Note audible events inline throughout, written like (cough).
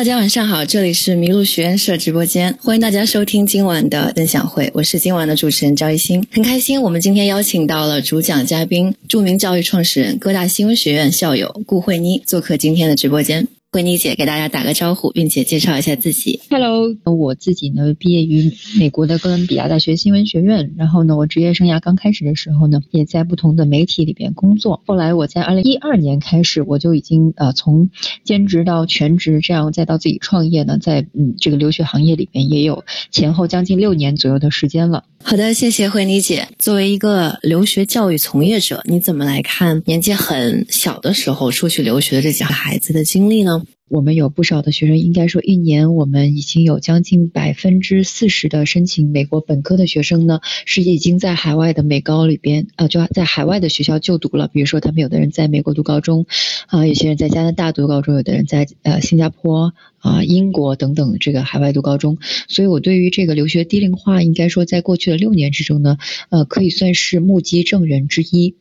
大家晚上好，这里是麋鹿学院社直播间，欢迎大家收听今晚的分享会，我是今晚的主持人赵一新，很开心，我们今天邀请到了主讲嘉宾，著名教育创始人、各大新闻学院校友顾慧妮做客今天的直播间。慧妮姐给大家打个招呼，并且介绍一下自己。Hello，我自己呢毕业于美国的哥伦比亚大学新闻学院，然后呢，我职业生涯刚开始的时候呢，也在不同的媒体里边工作。后来我在二零一二年开始，我就已经呃从兼职到全职，这样再到自己创业呢，在嗯这个留学行业里边也有前后将近六年左右的时间了。好的，谢谢慧妮姐。作为一个留学教育从业者，你怎么来看年纪很小的时候出去留学的这几个孩子的经历呢？我们有不少的学生，应该说一年我们已经有将近百分之四十的申请美国本科的学生呢，是已经在海外的美高里边，呃，就在海外的学校就读了。比如说，他们有的人在美国读高中，啊，有些人在加拿大读高中，有的人在呃新加坡、啊英国等等这个海外读高中。所以我对于这个留学低龄化，应该说在过去的六年之中呢，呃，可以算是目击证人之一。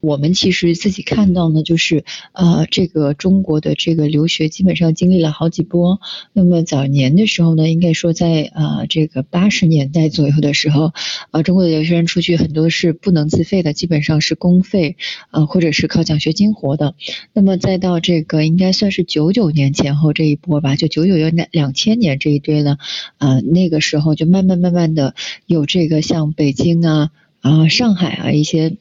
我们其实自己看到呢，就是呃，这个中国的这个留学基本上经历了好几波。那么早年的时候呢，应该说在呃这个八十年代左右的时候，呃，中国的留学生出去很多是不能自费的，基本上是公费，呃，或者是靠奖学金活的。那么再到这个应该算是九九年前后这一波吧，就九九年两千年这一堆呢，呃，那个时候就慢慢慢慢的有这个像北京啊啊上海啊一些。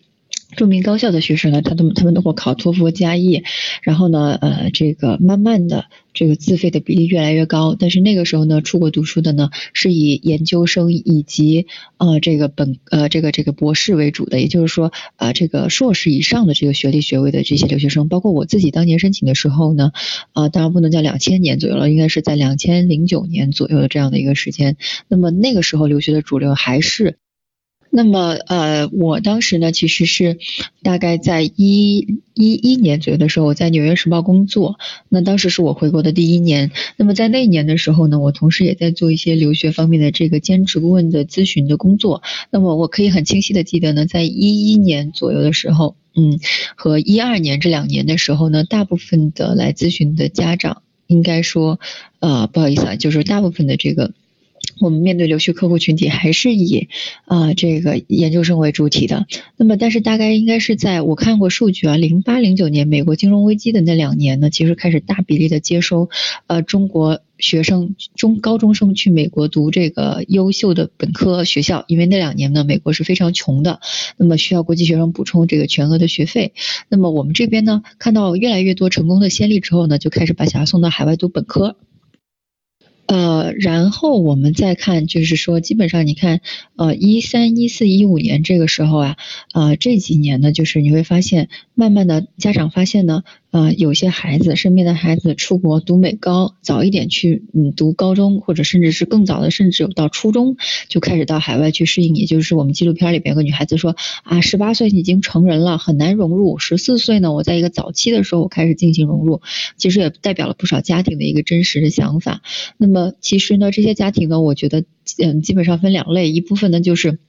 著名高校的学生呢，他都他们都会考托福加译，然后呢，呃，这个慢慢的这个自费的比例越来越高，但是那个时候呢，出国读书的呢是以研究生以及呃这个本呃这个这个博士为主的，也就是说啊这个硕士以上的这个学历学位的这些留学生，包括我自己当年申请的时候呢，啊当然不能叫两千年左右了，应该是在两千零九年左右的这样的一个时间，那么那个时候留学的主流还是。那么，呃，我当时呢，其实是大概在一一一年左右的时候，我在《纽约时报》工作。那当时是我回国的第一年。那么在那一年的时候呢，我同时也在做一些留学方面的这个兼职顾问的咨询的工作。那么我可以很清晰的记得呢，在一一年左右的时候，嗯，和一二年这两年的时候呢，大部分的来咨询的家长，应该说，呃，不好意思啊，就是大部分的这个。我们面对留学客户群体还是以啊这个研究生为主体的。那么，但是大概应该是在我看过数据啊，零八零九年美国金融危机的那两年呢，其实开始大比例的接收呃中国学生中高中生去美国读这个优秀的本科学校，因为那两年呢美国是非常穷的，那么需要国际学生补充这个全额的学费。那么我们这边呢看到越来越多成功的先例之后呢，就开始把小孩送到海外读本科。呃，然后我们再看，就是说，基本上你看，呃，一三、一四、一五年这个时候啊，呃，这几年呢，就是你会发现，慢慢的家长发现呢。呃，有些孩子身边的孩子出国读美高，早一点去嗯读高中，或者甚至是更早的，甚至有到初中就开始到海外去适应。也就是我们纪录片里边有个女孩子说啊，十八岁已经成人了，很难融入；十四岁呢，我在一个早期的时候我开始进行融入。其实也代表了不少家庭的一个真实的想法。那么其实呢，这些家庭呢，我觉得嗯基本上分两类，一部分呢就是。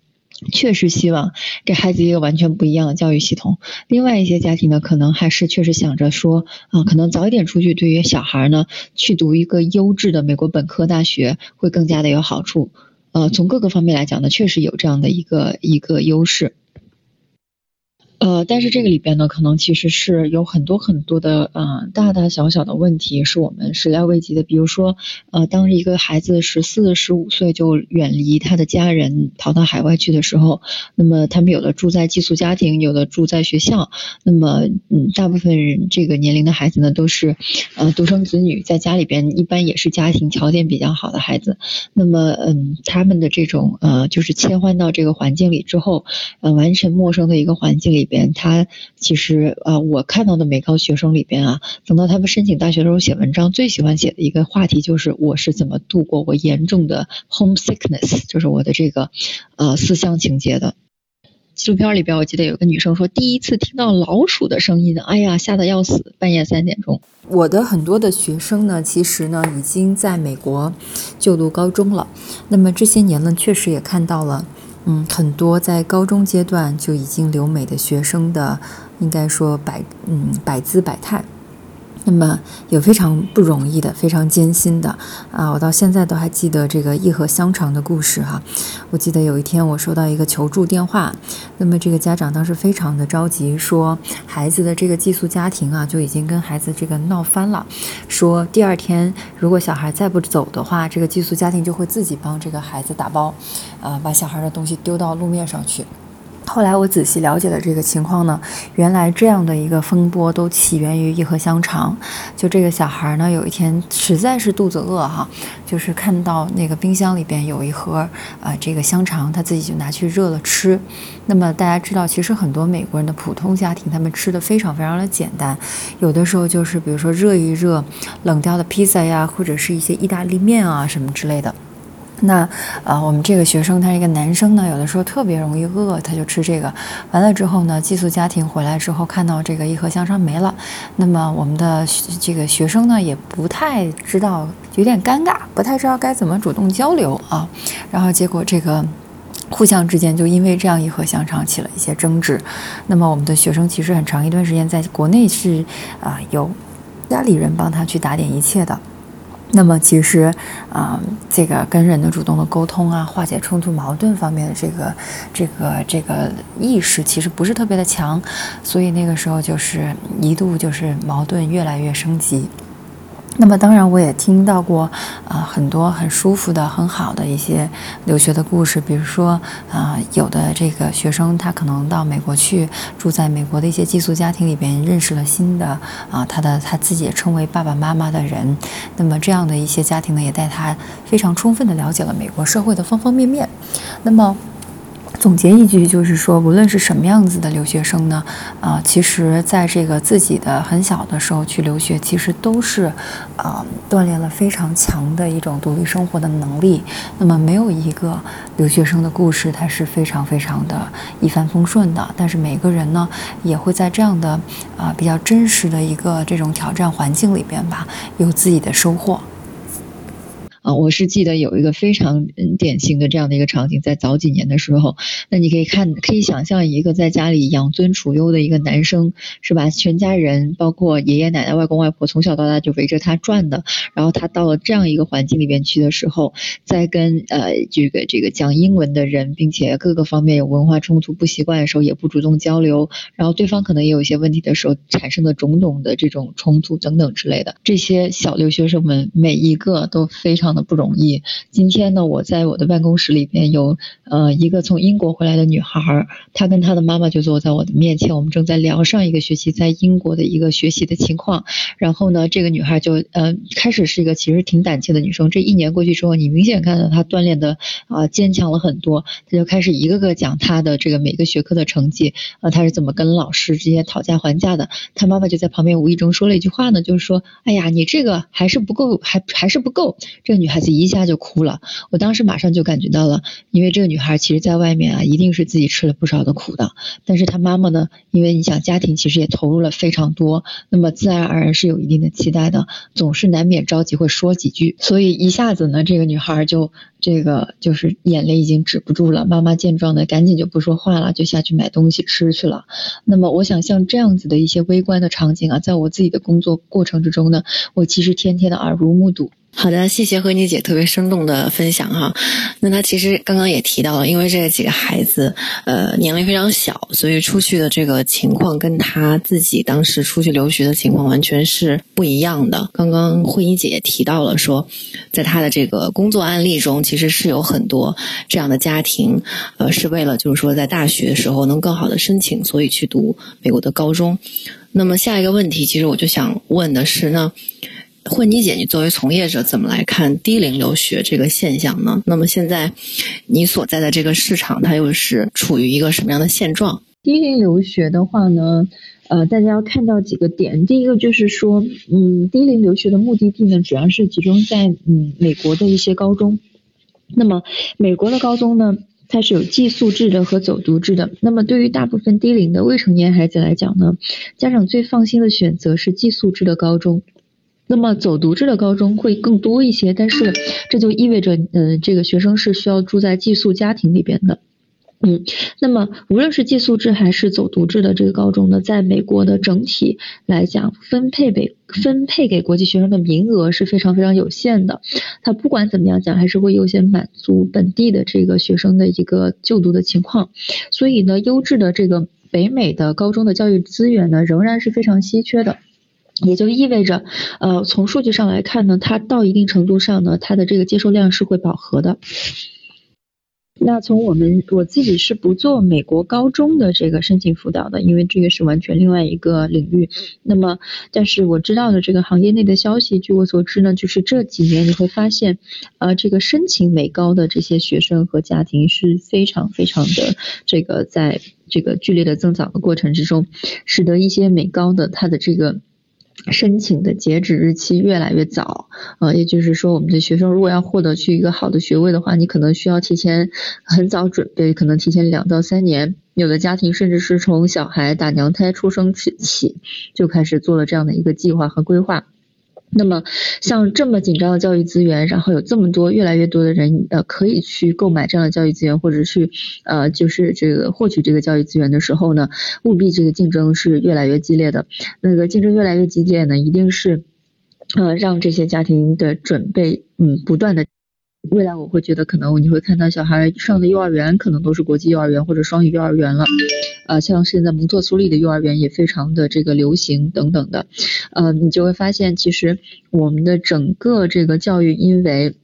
确实希望给孩子一个完全不一样的教育系统。另外一些家庭呢，可能还是确实想着说，啊，可能早一点出去，对于小孩呢，去读一个优质的美国本科大学会更加的有好处。呃，从各个方面来讲呢，确实有这样的一个一个优势。呃，但是这个里边呢，可能其实是有很多很多的，呃，大大小小的问题是我们始料未及的。比如说，呃，当一个孩子十四、十五岁就远离他的家人，逃到海外去的时候，那么他们有的住在寄宿家庭，有的住在学校。那么，嗯，大部分人这个年龄的孩子呢，都是呃独生子女，在家里边一般也是家庭条件比较好的孩子。那么，嗯，他们的这种呃，就是切换到这个环境里之后，呃，完全陌生的一个环境里。边他其实呃，我看到的美高学生里边啊，等到他们申请大学的时候写文章，最喜欢写的一个话题就是我是怎么度过我严重的 homesickness，就是我的这个呃思乡情节的。纪录片里边，我记得有个女生说，第一次听到老鼠的声音，哎呀，吓得要死，半夜三点钟。我的很多的学生呢，其实呢已经在美国就读高中了，那么这些年呢，确实也看到了。嗯，很多在高中阶段就已经留美的学生的，应该说百嗯百姿百态。那么有非常不容易的，非常艰辛的啊！我到现在都还记得这个一盒香肠的故事哈。我记得有一天我收到一个求助电话，那么这个家长当时非常的着急，说孩子的这个寄宿家庭啊就已经跟孩子这个闹翻了，说第二天如果小孩再不走的话，这个寄宿家庭就会自己帮这个孩子打包，啊，把小孩的东西丢到路面上去。后来我仔细了解了这个情况呢，原来这样的一个风波都起源于一盒香肠。就这个小孩呢，有一天实在是肚子饿哈，就是看到那个冰箱里边有一盒啊这个香肠，他自己就拿去热了吃。那么大家知道，其实很多美国人的普通家庭，他们吃的非常非常的简单，有的时候就是比如说热一热冷掉的披萨呀，或者是一些意大利面啊什么之类的。那，呃，我们这个学生他是一个男生呢，有的时候特别容易饿，他就吃这个。完了之后呢，寄宿家庭回来之后看到这个一盒香肠没了，那么我们的这个学生呢也不太知道，有点尴尬，不太知道该怎么主动交流啊。然后结果这个互相之间就因为这样一盒香肠起了一些争执。那么我们的学生其实很长一段时间在国内是啊有家里人帮他去打点一切的。那么其实，啊，这个跟人的主动的沟通啊，化解冲突矛盾方面的这个、这个、这个意识，其实不是特别的强，所以那个时候就是一度就是矛盾越来越升级。那么当然，我也听到过啊很多很舒服的、很好的一些留学的故事，比如说啊，有的这个学生他可能到美国去，住在美国的一些寄宿家庭里边，认识了新的啊他的他自己也称为爸爸妈妈的人。那么这样的一些家庭呢，也带他非常充分的了解了美国社会的方方面面。那么。总结一句，就是说，无论是什么样子的留学生呢，啊，其实在这个自己的很小的时候去留学，其实都是，啊，锻炼了非常强的一种独立生活的能力。那么，没有一个留学生的故事，它是非常非常的一帆风顺的。但是，每个人呢，也会在这样的啊比较真实的一个这种挑战环境里边吧，有自己的收获。啊，我是记得有一个非常典型的这样的一个场景，在早几年的时候，那你可以看，可以想象一个在家里养尊处优的一个男生，是吧？全家人包括爷爷奶奶、外公外婆，从小到大就围着他转的。然后他到了这样一个环境里边去的时候，在跟呃这个这个讲英文的人，并且各个方面有文化冲突、不习惯的时候，也不主动交流，然后对方可能也有一些问题的时候，产生的种种的这种冲突等等之类的，这些小留学生们每一个都非常。不容易。今天呢，我在我的办公室里边有呃一个从英国回来的女孩，她跟她的妈妈就坐在我的面前，我们正在聊上一个学期在英国的一个学习的情况。然后呢，这个女孩就呃开始是一个其实挺胆怯的女生，这一年过去之后，你明显看到她锻炼的啊坚强了很多。她就开始一个个讲她的这个每个学科的成绩，啊她是怎么跟老师之间讨价还价的。她妈妈就在旁边无意中说了一句话呢，就是说，哎呀，你这个还是不够，还还是不够。这个女。女孩子一下就哭了，我当时马上就感觉到了，因为这个女孩其实在外面啊，一定是自己吃了不少的苦的。但是她妈妈呢，因为你想家庭其实也投入了非常多，那么自然而然是有一定的期待的，总是难免着急会说几句，所以一下子呢，这个女孩就这个就是眼泪已经止不住了。妈妈见状呢，赶紧就不说话了，就下去买东西吃去了。那么我想像这样子的一些微观的场景啊，在我自己的工作过程之中呢，我其实天天的耳濡目睹。好的，谢谢慧妮姐特别生动的分享哈。那她其实刚刚也提到了，因为这几个孩子呃年龄非常小，所以出去的这个情况跟她自己当时出去留学的情况完全是不一样的。刚刚慧妮姐也提到了说，在她的这个工作案例中，其实是有很多这样的家庭，呃，是为了就是说在大学的时候能更好的申请，所以去读美国的高中。那么下一个问题，其实我就想问的是呢。慧妮姐，你作为从业者，怎么来看低龄留学这个现象呢？那么现在你所在的这个市场，它又是处于一个什么样的现状？低龄留学的话呢，呃，大家要看到几个点。第一个就是说，嗯，低龄留学的目的地呢，主要是集中在嗯美国的一些高中。那么美国的高中呢，它是有寄宿制的和走读制的。那么对于大部分低龄的未成年孩子来讲呢，家长最放心的选择是寄宿制的高中。那么走读制的高中会更多一些，但是这就意味着，嗯，这个学生是需要住在寄宿家庭里边的。嗯，那么无论是寄宿制还是走读制的这个高中呢，在美国的整体来讲，分配给分配给国际学生的名额是非常非常有限的。它不管怎么样讲，还是会优先满足本地的这个学生的一个就读的情况。所以呢，优质的这个北美的高中的教育资源呢，仍然是非常稀缺的。也就意味着，呃，从数据上来看呢，它到一定程度上呢，它的这个接受量是会饱和的。那从我们我自己是不做美国高中的这个申请辅导的，因为这个是完全另外一个领域。那么，但是我知道的这个行业内的消息，据我所知呢，就是这几年你会发现，呃，这个申请美高的这些学生和家庭是非常非常的这个在这个剧烈的增长的过程之中，使得一些美高的它的这个。申请的截止日期越来越早，呃，也就是说，我们的学生如果要获得去一个好的学位的话，你可能需要提前 (laughs) 很早准备，可能提前两到三年。有的家庭甚至是从小孩打娘胎出生起就开始做了这样的一个计划和规划。那么，像这么紧张的教育资源，然后有这么多越来越多的人呃可以去购买这样的教育资源，或者去呃就是这个获取这个教育资源的时候呢，务必这个竞争是越来越激烈的。那个竞争越来越激烈呢，一定是呃让这些家庭的准备嗯不断的。未来我会觉得可能你会看到小孩上的幼儿园可能都是国际幼儿园或者双语幼儿园了。呃，像现在蒙特梭利的幼儿园也非常的这个流行等等的，呃，你就会发现其实我们的整个这个教育因为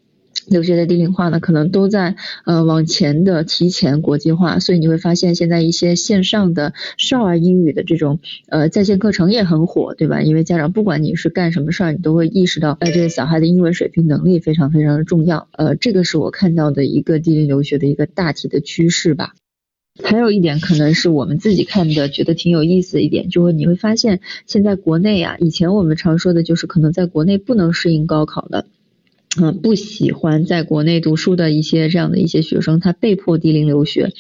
留学的低龄化呢，可能都在呃往前的提前国际化，所以你会发现现在一些线上的少儿英语的这种呃在线课程也很火，对吧？因为家长不管你是干什么事儿，你都会意识到，呃，这个小孩的英文水平能力非常非常的重要，呃，这个是我看到的一个低龄留学的一个大体的趋势吧。还有一点可能是我们自己看的，觉得挺有意思的一点，就是你会发现现在国内啊，以前我们常说的就是可能在国内不能适应高考的，嗯，不喜欢在国内读书的一些这样的一些学生，他被迫低龄留学。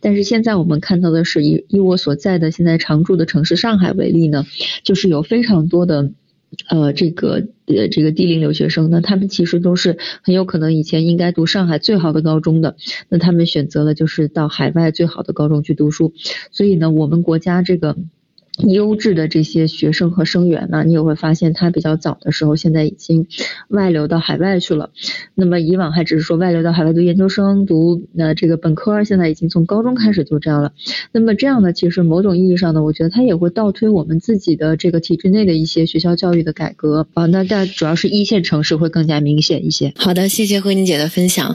但是现在我们看到的是，以以我所在的现在常住的城市上海为例呢，就是有非常多的。呃，这个呃，这个低龄留学生那，他们其实都是很有可能以前应该读上海最好的高中的，那他们选择了就是到海外最好的高中去读书，所以呢，我们国家这个。优质的这些学生和生源呢，你也会发现他比较早的时候，现在已经外流到海外去了。那么以往还只是说外流到海外读研究生、读那这个本科，现在已经从高中开始就这样了。那么这样呢，其实某种意义上呢，我觉得它也会倒推我们自己的这个体制内的一些学校教育的改革啊。那但主要是一线城市会更加明显一些。好的，谢谢慧宁姐的分享。